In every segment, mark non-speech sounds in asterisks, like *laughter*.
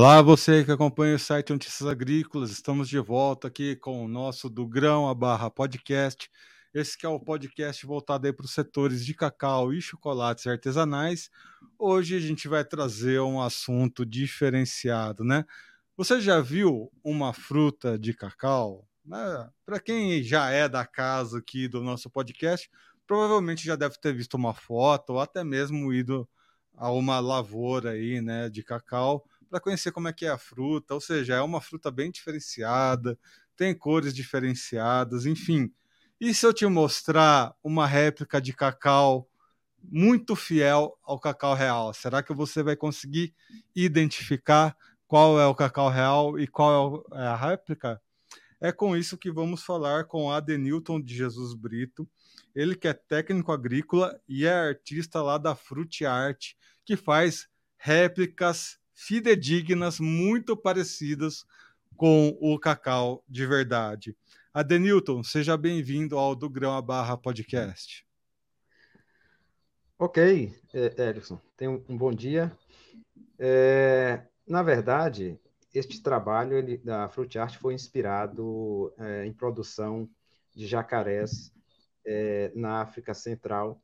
Olá, você que acompanha o site Notícias Agrícolas, estamos de volta aqui com o nosso do Grão a Barra Podcast. Esse que é o podcast voltado aí para os setores de cacau e chocolates artesanais. Hoje a gente vai trazer um assunto diferenciado, né? Você já viu uma fruta de cacau? Né? Para quem já é da casa aqui do nosso podcast, provavelmente já deve ter visto uma foto ou até mesmo ido a uma lavoura aí, né, de cacau para conhecer como é que é a fruta, ou seja, é uma fruta bem diferenciada, tem cores diferenciadas, enfim. E se eu te mostrar uma réplica de cacau muito fiel ao cacau real, será que você vai conseguir identificar qual é o cacau real e qual é, é a réplica? É com isso que vamos falar com Adenilton de Jesus Brito, ele que é técnico agrícola e é artista lá da Frute Art, que faz réplicas fidedignas, muito parecidas com o cacau de verdade. Adenilton, seja bem-vindo ao Do Grão a Barra Podcast. Ok, é, Erickson, tenha um, bom dia. É, na verdade, este trabalho ele, da Fruit Art foi inspirado é, em produção de jacarés é, na África Central,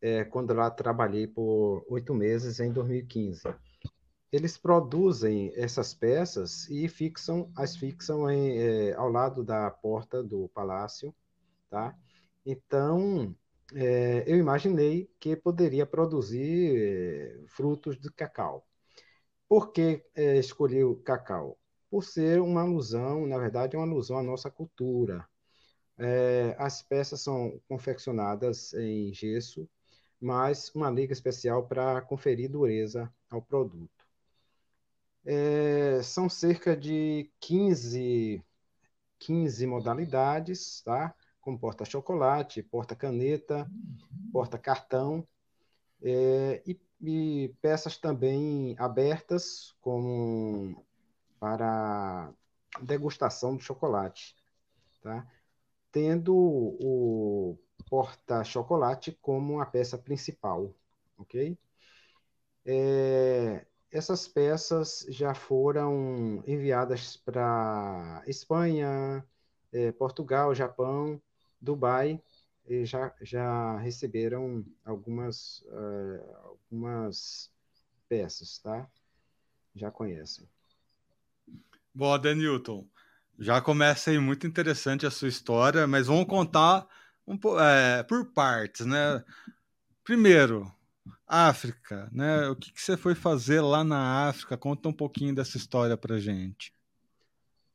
é, quando lá trabalhei por oito meses em 2015 eles produzem essas peças e fixam as fixam em, é, ao lado da porta do palácio, tá? Então é, eu imaginei que poderia produzir é, frutos de cacau. Por que escolhi o cacau? Por ser uma alusão, na verdade, é uma alusão à nossa cultura. As peças são confeccionadas em gesso, mas uma liga especial para conferir dureza ao produto. É, são cerca de 15, 15 modalidades, tá? como porta-chocolate, porta-caneta, porta-cartão, é, e, e, peças também abertas, como para degustação do chocolate, tá? tendo o porta-chocolate como a peça principal, ok? É, essas peças já foram enviadas para Espanha, eh, Portugal, Japão, Dubai, e já, já receberam algumas, uh, algumas peças, tá? Já conhecem. Bom, Denilton, já começa aí muito interessante a sua história, mas vamos contar um, é, por partes, né? Primeiro, África, né? O que, que, você foi fazer lá na África? Conta um pouquinho dessa história pra gente.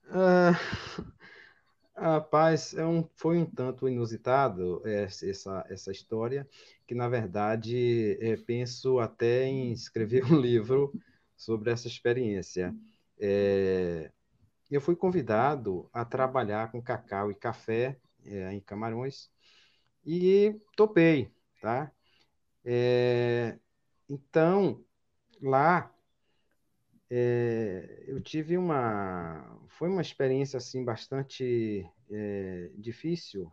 Uh, *laughs* rapaz, é um, foi um tanto inusitado essa, essa história, que na verdade é, penso até em escrever um *laughs* livro sobre essa experiência. É, eu fui convidado a trabalhar com cacau e café é, em Camarões e topei, tá? É, então, lá é, eu tive uma foi uma experiência assim bastante é, difícil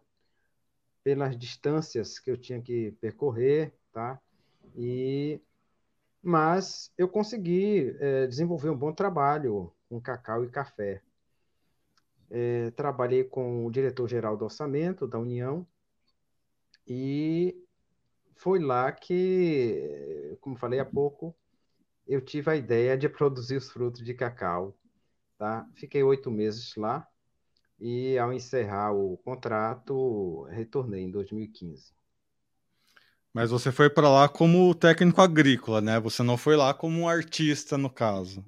pelas distâncias que eu tinha que percorrer, tá? E mas eu consegui é, desenvolver um bom trabalho com cacau e café. É, trabalhei com o diretor-geral do orçamento da União e foi lá que, como falei há pouco, eu tive a ideia de produzir os frutos de cacau. Tá? Fiquei oito meses lá e, ao encerrar o contrato, retornei em 2015. Mas você foi para lá como técnico agrícola, né? Você não foi lá como artista, no caso.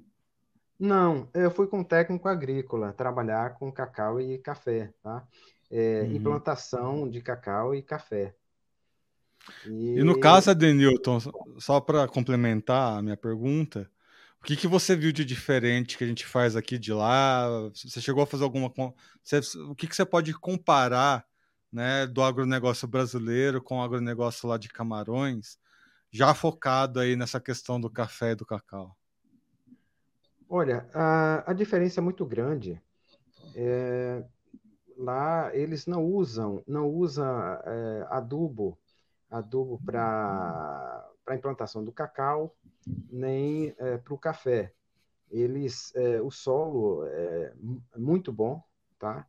Não, eu fui com técnico agrícola, trabalhar com cacau e café, tá? É, uhum. Implantação de cacau e café. E, e no caso, Adenilton, só para complementar a minha pergunta, o que, que você viu de diferente que a gente faz aqui de lá? Você chegou a fazer alguma. Você, o que, que você pode comparar né, do agronegócio brasileiro com o agronegócio lá de Camarões, já focado aí nessa questão do café e do cacau? Olha, a, a diferença é muito grande. É, lá eles não usam, não usam é, adubo adubo para a implantação do cacau, nem é, para o café. eles, é, o solo é muito bom, tá?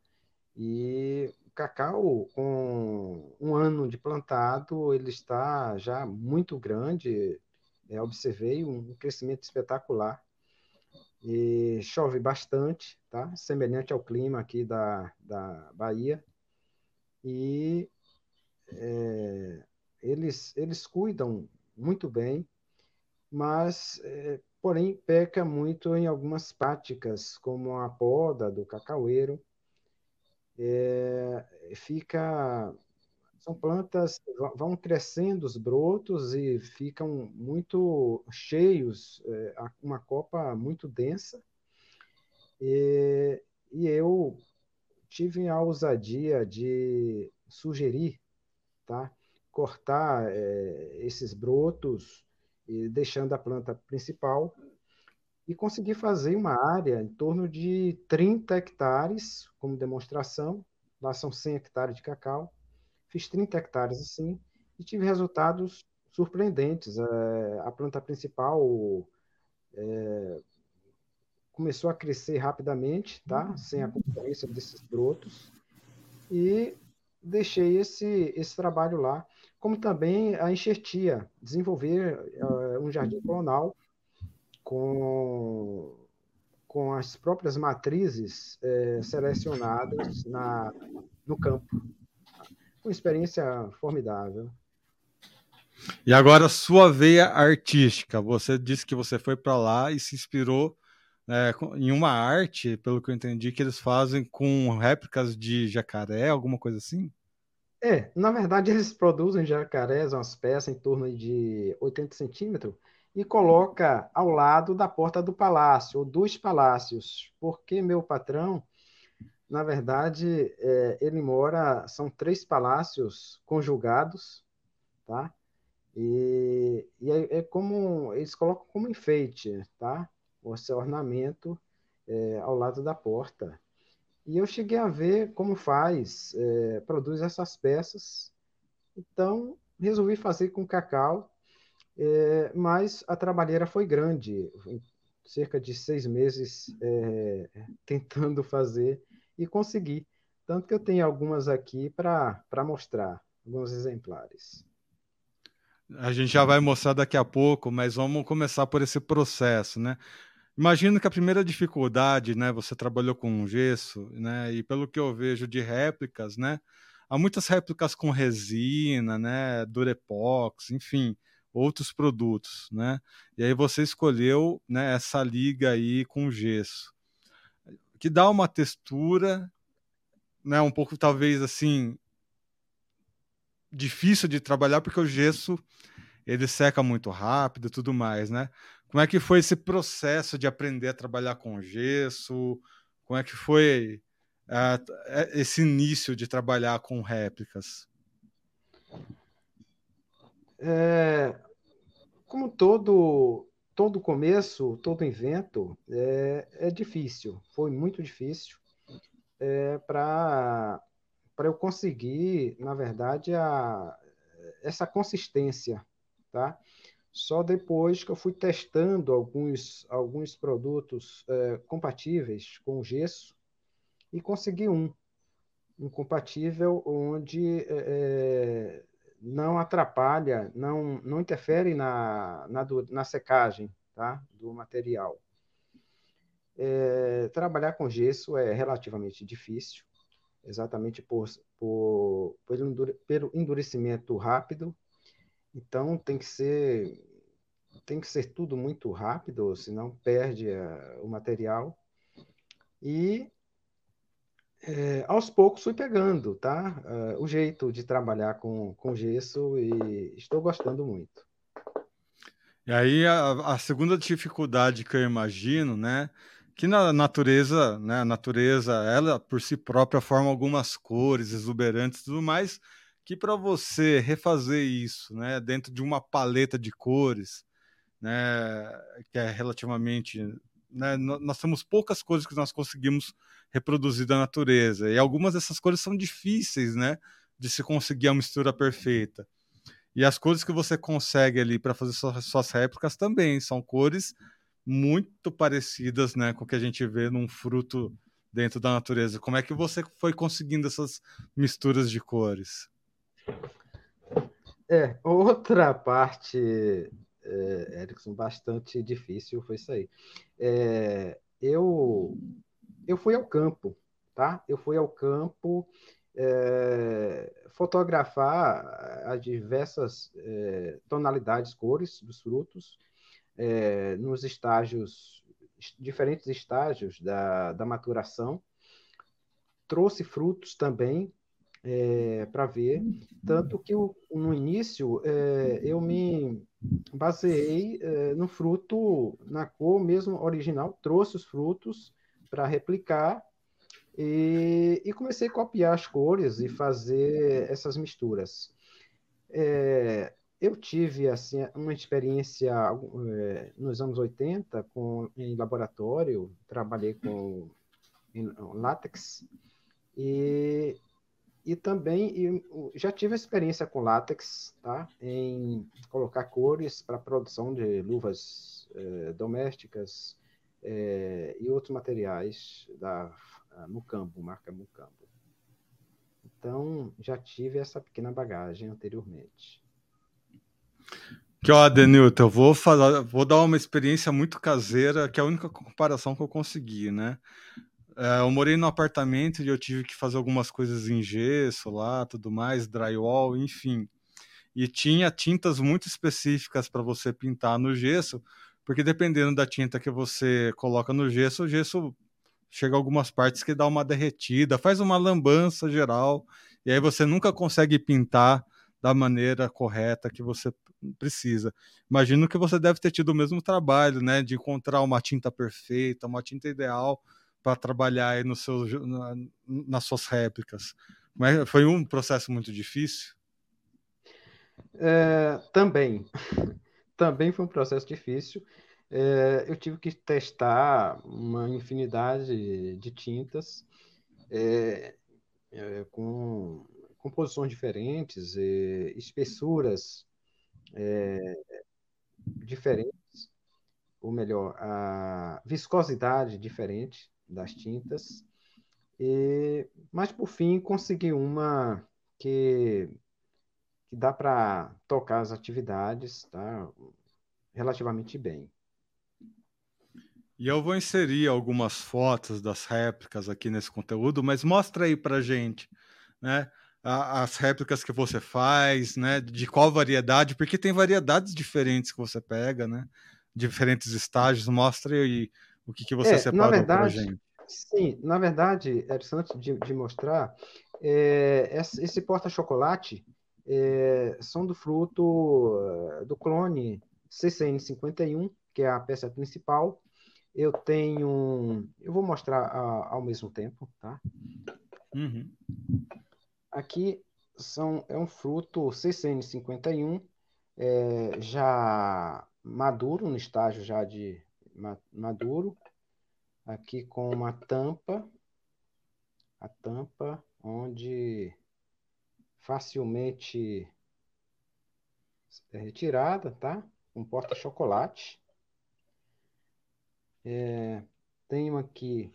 E o cacau, com um ano de plantado, ele está já muito grande. É, observei um crescimento espetacular. E chove bastante, tá? Semelhante ao clima aqui da, da Bahia. E é, eles, eles cuidam muito bem, mas, é, porém, peca muito em algumas práticas, como a poda do cacaueiro. É, fica são plantas vão crescendo os brotos e ficam muito cheios, é, uma copa muito densa. E, e eu tive a ousadia de sugerir, tá? Cortar é, esses brotos deixando a planta principal e consegui fazer uma área em torno de 30 hectares como demonstração. Lá são 100 hectares de cacau. Fiz 30 hectares assim e tive resultados surpreendentes. É, a planta principal é, começou a crescer rapidamente, tá? Sem a concorrência desses brotos. E deixei esse, esse trabalho lá, como também a enxertia, desenvolver uh, um jardim clonal com, com as próprias matrizes eh, selecionadas na, no campo. Uma experiência formidável. E agora, sua veia artística. Você disse que você foi para lá e se inspirou é, em uma arte, pelo que eu entendi, que eles fazem com réplicas de jacaré, alguma coisa assim? É, na verdade eles produzem jacarés, umas peças em torno de 80 centímetros, e coloca ao lado da porta do palácio, ou dos palácios, porque meu patrão, na verdade, é, ele mora, são três palácios conjugados, tá? E, e é, é como, eles colocam como enfeite, tá? esse ornamento é, ao lado da porta. E eu cheguei a ver como faz, é, produz essas peças. Então, resolvi fazer com cacau, é, mas a trabalheira foi grande, cerca de seis meses é, *laughs* tentando fazer e consegui. Tanto que eu tenho algumas aqui para mostrar, alguns exemplares. A gente já vai mostrar daqui a pouco, mas vamos começar por esse processo, né? Imagino que a primeira dificuldade, né, você trabalhou com gesso, né, e pelo que eu vejo de réplicas, né, há muitas réplicas com resina, né, durepox, enfim, outros produtos, né, e aí você escolheu, né, essa liga aí com gesso, que dá uma textura, né, um pouco talvez assim difícil de trabalhar porque o gesso ele seca muito rápido tudo mais, né? Como é que foi esse processo de aprender a trabalhar com gesso? Como é que foi uh, esse início de trabalhar com réplicas? É, como todo todo começo, todo invento é, é difícil. Foi muito difícil é, para para eu conseguir, na verdade, a, essa consistência, tá? Só depois que eu fui testando alguns, alguns produtos é, compatíveis com gesso e consegui um, um compatível onde é, é não atrapalha, não, não interfere na, na, na secagem tá? do material. É, trabalhar com gesso é relativamente difícil, exatamente por, por, pelo endurecimento rápido então tem que ser tem que ser tudo muito rápido, senão perde a, o material. E é, aos poucos fui pegando, tá? Uh, o jeito de trabalhar com, com gesso e estou gostando muito. E aí a, a, segunda dificuldade que eu imagino, né, que na natureza, né, a natureza ela por si própria forma algumas cores exuberantes e tudo mais, que para você refazer isso, né, dentro de uma paleta de cores, né, que é relativamente, né, nós temos poucas cores que nós conseguimos reproduzir da natureza e algumas dessas cores são difíceis, né, de se conseguir a mistura perfeita. E as cores que você consegue ali para fazer suas, suas réplicas também são cores muito parecidas né, com o que a gente vê num fruto dentro da natureza. Como é que você foi conseguindo essas misturas de cores? É, outra parte, é, Erickson, bastante difícil foi isso aí. É, eu, eu fui ao campo, tá? Eu fui ao campo é, fotografar as diversas é, tonalidades, cores dos frutos, é, nos estágios, diferentes estágios da, da maturação. Trouxe frutos também é, para ver, tanto que no início é, eu me baseei é, no fruto, na cor mesmo original, trouxe os frutos para replicar e, e, comecei a copiar as cores e fazer essas misturas. É, eu tive assim uma experiência é, nos anos 80 com, em laboratório, trabalhei com em, látex e, e também já tive experiência com látex, tá? Em colocar cores para produção de luvas é, domésticas é, e outros materiais da Mucambo, marca Mucambo. Então, já tive essa pequena bagagem anteriormente. Que ó, Denilton, eu vou falar, vou dar uma experiência muito caseira, que é a única comparação que eu consegui, né? É, eu morei no apartamento e eu tive que fazer algumas coisas em gesso lá, tudo mais, drywall, enfim. E tinha tintas muito específicas para você pintar no gesso, porque dependendo da tinta que você coloca no gesso, o gesso chega algumas partes que dá uma derretida, faz uma lambança geral, e aí você nunca consegue pintar da maneira correta que você precisa. Imagino que você deve ter tido o mesmo trabalho, né, de encontrar uma tinta perfeita, uma tinta ideal para trabalhar aí no seu, na, nas suas réplicas. Mas foi um processo muito difícil? É, também. *laughs* também foi um processo difícil é, eu tive que testar uma infinidade de tintas é, é, com composições diferentes, espessuras é, diferentes, ou melhor, a viscosidade diferente das tintas. E, mas por fim consegui uma que, que dá para tocar as atividades tá, relativamente bem. E eu vou inserir algumas fotos das réplicas aqui nesse conteúdo, mas mostra aí para gente, né? As réplicas que você faz, né? De qual variedade, porque tem variedades diferentes que você pega, né? Diferentes estágios. Mostra aí o que, que você é, separou para gente. Sim, na verdade, Edson, antes de, de mostrar, é, esse porta-chocolate é, são do fruto do clone CCN51, que é a peça principal, eu tenho. Eu vou mostrar a, ao mesmo tempo, tá? Uhum. Aqui são, é um fruto CCN51, é, já maduro, no estágio já de maduro. Aqui com uma tampa, a tampa onde facilmente é retirada, tá? Um porta-chocolate. É, tenho aqui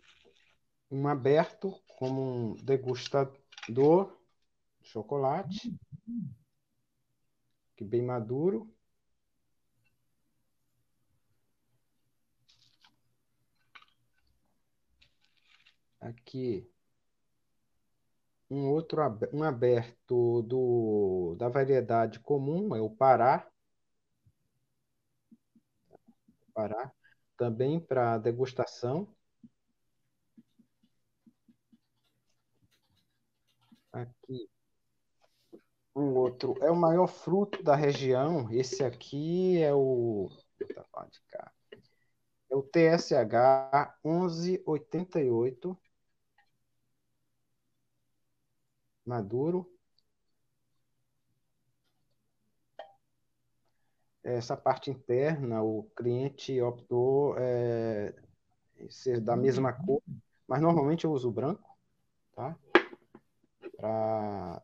um aberto como um degustador de chocolate, que bem maduro. Aqui um outro um aberto do, da variedade comum, é o Pará. Pará também para degustação. Aqui um outro é o maior fruto da região. Esse aqui é o de cá. É o TSH 1188 Maduro. Essa parte interna, o cliente optou é, ser da mesma cor, mas normalmente eu uso branco, tá? Para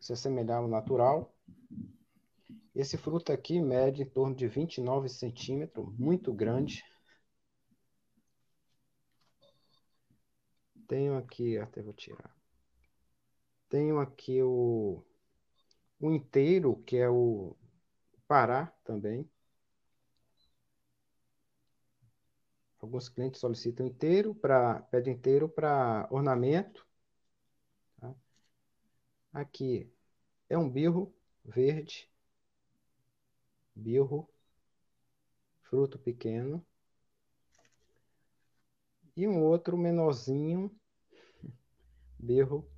se assemelhar ao natural. Esse fruto aqui mede em torno de 29 centímetros, muito grande. Tenho aqui, até vou tirar. Tenho aqui o, o inteiro, que é o Pará também. Alguns clientes solicitam inteiro para pedem inteiro para ornamento. Tá? Aqui é um birro verde, birro, fruto pequeno. E um outro menorzinho, *laughs* birro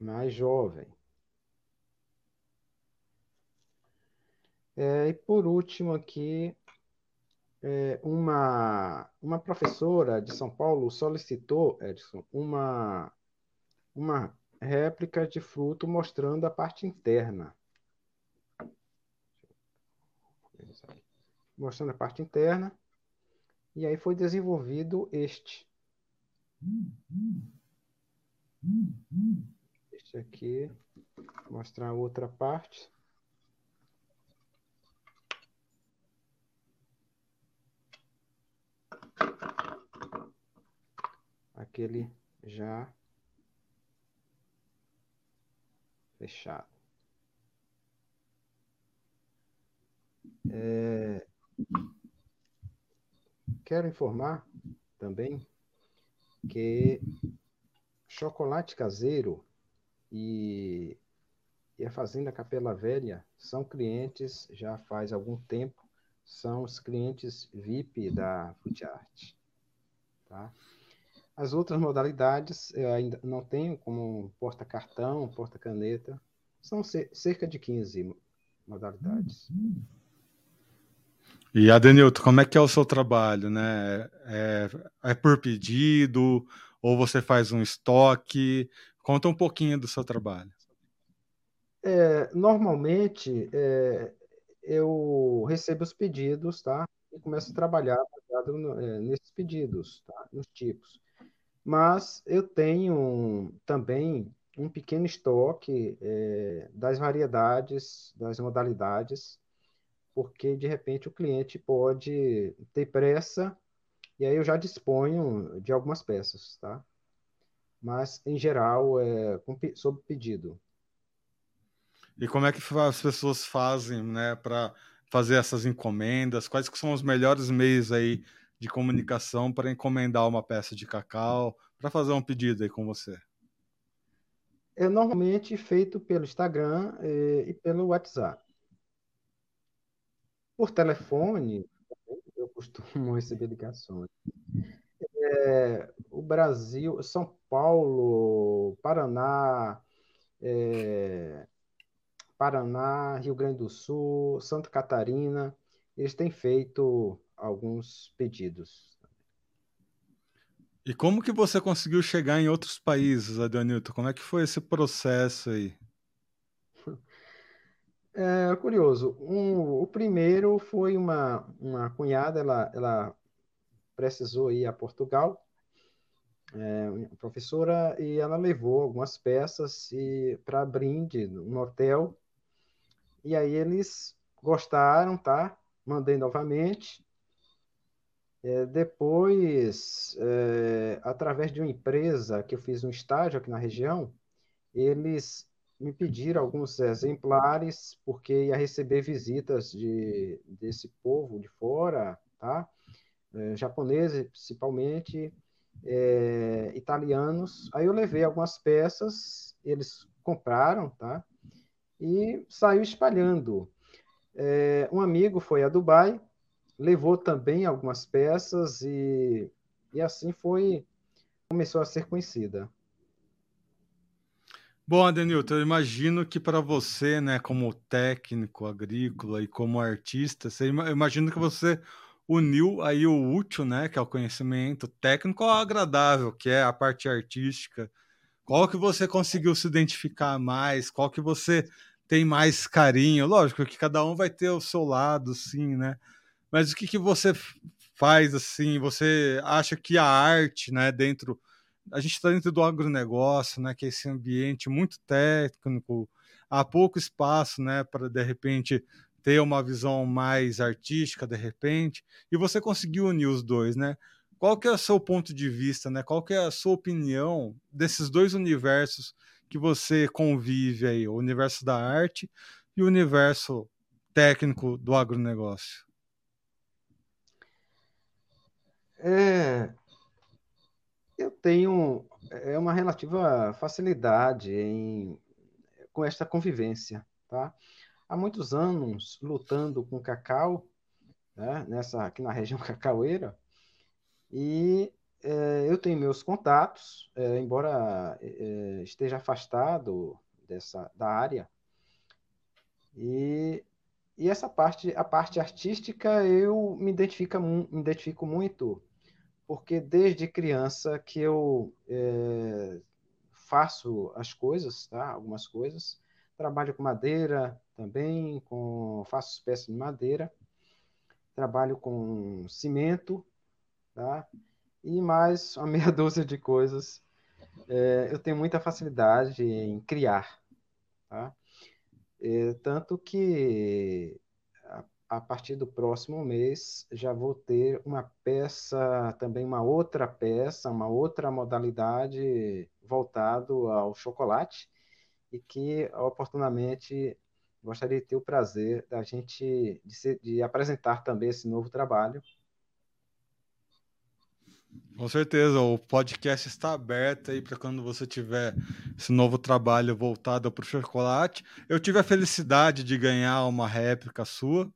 mais jovem. É, e por último aqui, é, uma, uma professora de São Paulo solicitou, Edson, uma, uma réplica de fruto mostrando a parte interna. Mostrando a parte interna. E aí foi desenvolvido este. Aqui. Mostrar a outra parte. Aquele já fechado. É... Quero informar também que chocolate caseiro e, e a Fazenda Capela Velha são clientes já faz algum tempo, são os clientes VIP da Art. Tá? As outras modalidades eu ainda não tenho, como porta-cartão, porta-caneta, são cerca de 15 modalidades. E Adenilton, como é que é o seu trabalho, né? É, é por pedido ou você faz um estoque? Conta um pouquinho do seu trabalho. É, normalmente é, eu recebo os pedidos, tá? E começo a trabalhar no, é, nesses pedidos, tá? Nos tipos. Mas eu tenho também um pequeno estoque é, das variedades, das modalidades porque de repente o cliente pode ter pressa e aí eu já disponho de algumas peças, tá? Mas em geral é sob pedido. E como é que as pessoas fazem, né, para fazer essas encomendas? Quais que são os melhores meios aí de comunicação para encomendar uma peça de cacau, para fazer um pedido aí com você? É normalmente feito pelo Instagram e, eh, e pelo WhatsApp. Por telefone, eu costumo *laughs* receber ligações. É, o Brasil, São Paulo, Paraná, é, Paraná, Rio Grande do Sul, Santa Catarina, eles têm feito alguns pedidos. E como que você conseguiu chegar em outros países, Adonilton? Como é que foi esse processo aí? *laughs* É curioso. Um, o primeiro foi uma, uma cunhada, ela, ela precisou ir a Portugal, é, professora, e ela levou algumas peças para brinde no hotel. E aí eles gostaram, tá? Mandei novamente. É, depois, é, através de uma empresa que eu fiz um estágio aqui na região, eles me pediram alguns exemplares, porque ia receber visitas de, desse povo de fora, tá? É, japoneses, principalmente, é, italianos. Aí eu levei algumas peças, eles compraram, tá? E saiu espalhando. É, um amigo foi a Dubai, levou também algumas peças e, e assim foi, começou a ser conhecida. Bom, Adenilton, eu imagino que para você, né, como técnico agrícola e como artista, você, eu imagino que você uniu aí o útil, né, que é o conhecimento técnico, ao agradável, que é a parte artística. Qual que você conseguiu se identificar mais? Qual que você tem mais carinho? Lógico que cada um vai ter o seu lado, sim, né? Mas o que, que você faz assim? Você acha que a arte, né, dentro a gente está dentro do agronegócio, né, que é esse ambiente muito técnico, há pouco espaço, né, para de repente ter uma visão mais artística, de repente, e você conseguiu unir os dois, né? qual que é o seu ponto de vista, né? Qual que é a sua opinião desses dois universos que você convive aí, o universo da arte e o universo técnico do agronegócio? É, eu tenho é uma relativa facilidade em, com esta convivência, tá? Há muitos anos lutando com cacau, né, nessa aqui na região *laughs* cacaueira, e é, eu tenho meus contatos, é, embora é, esteja afastado dessa da área. E, e essa parte, a parte artística, eu me identifico, me identifico muito, porque desde criança que eu é, faço as coisas, tá? algumas coisas, trabalho com madeira também, com, faço peças de madeira, trabalho com cimento, tá? E mais *laughs* uma meia dúzia de coisas. É, eu tenho muita facilidade em criar, tá? É, tanto que a, a, partir do próximo mês já vou ter uma peça, também uma outra peça, uma outra modalidade voltado ao chocolate e que oportunamente gostaria de ter o prazer da gente de, de apresentar também esse novo trabalho com certeza, o podcast está aberto aí para quando você tiver esse novo trabalho voltado para o chocolate. Eu tive a felicidade de ganhar uma réplica sua,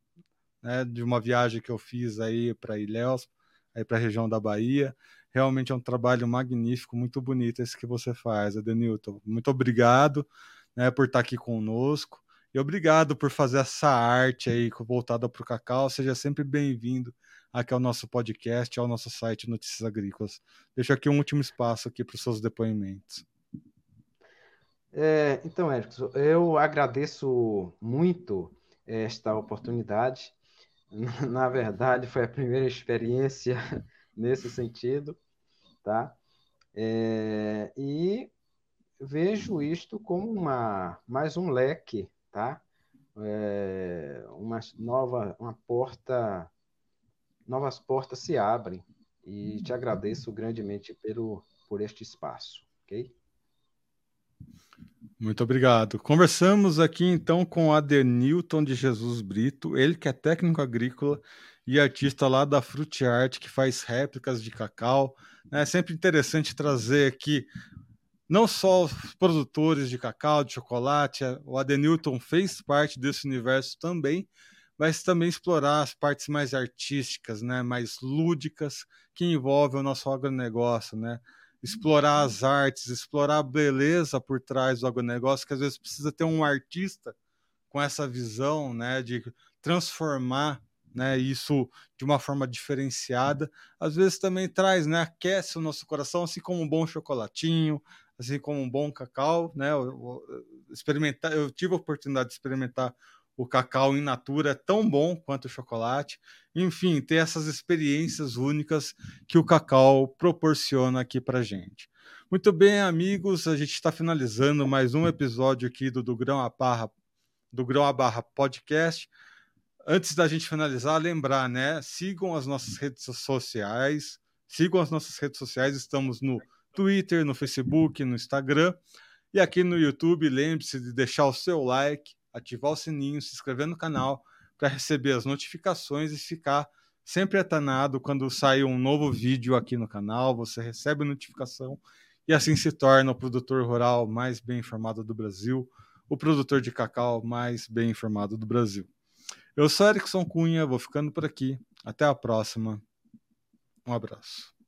né, de uma viagem que eu fiz aí para Ilhéus, aí para a região da Bahia. Realmente é um trabalho magnífico, muito bonito esse que você faz, Adenilton. Muito obrigado né, por estar aqui conosco e obrigado por fazer essa arte aí voltada para o cacau. Seja sempre bem-vindo aqui ao nosso podcast, ao nosso site Notícias Agrícolas. Deixo aqui um último espaço aqui para os seus depoimentos. É, então, Érico, eu agradeço muito esta oportunidade. *laughs* Na verdade, foi a primeira experiência *laughs* nesse sentido, tá? É, e vejo isto como uma mais um leque, tá? É, uma nova, uma porta novas portas se abrem e te agradeço grandemente pelo, por este espaço, ok? Muito obrigado. Conversamos aqui então com Adenilton de Jesus Brito, ele que é técnico agrícola e artista lá da Fruit Art, que faz réplicas de cacau. É sempre interessante trazer aqui não só os produtores de cacau, de chocolate, o Adenilton fez parte desse universo também, mas também explorar as partes mais artísticas, né, mais lúdicas, que envolvem o nosso agronegócio, né? Explorar as artes, explorar a beleza por trás do agronegócio, que às vezes precisa ter um artista com essa visão, né, de transformar né, isso de uma forma diferenciada, às vezes também traz, né, aquece o nosso coração, assim como um bom chocolatinho, assim como um bom cacau, né, eu, experimentar, eu tive a oportunidade de experimentar o cacau in natura é tão bom quanto o chocolate. Enfim, ter essas experiências únicas que o cacau proporciona aqui para gente. Muito bem, amigos, a gente está finalizando mais um episódio aqui do, do Grão a Barra, do Grão a Barra Podcast. Antes da gente finalizar, lembrar, né? Sigam as nossas redes sociais. Sigam as nossas redes sociais. Estamos no Twitter, no Facebook, no Instagram. E aqui no YouTube, lembre-se de deixar o seu like, ativar o sininho, se inscrever no canal para receber as notificações e ficar sempre atanado quando sair um novo vídeo aqui no canal. Você recebe notificação e assim se torna o produtor rural mais bem informado do Brasil, o produtor de cacau mais bem informado do Brasil. Eu sou Erickson Cunha, vou ficando por aqui. Até a próxima. Um abraço.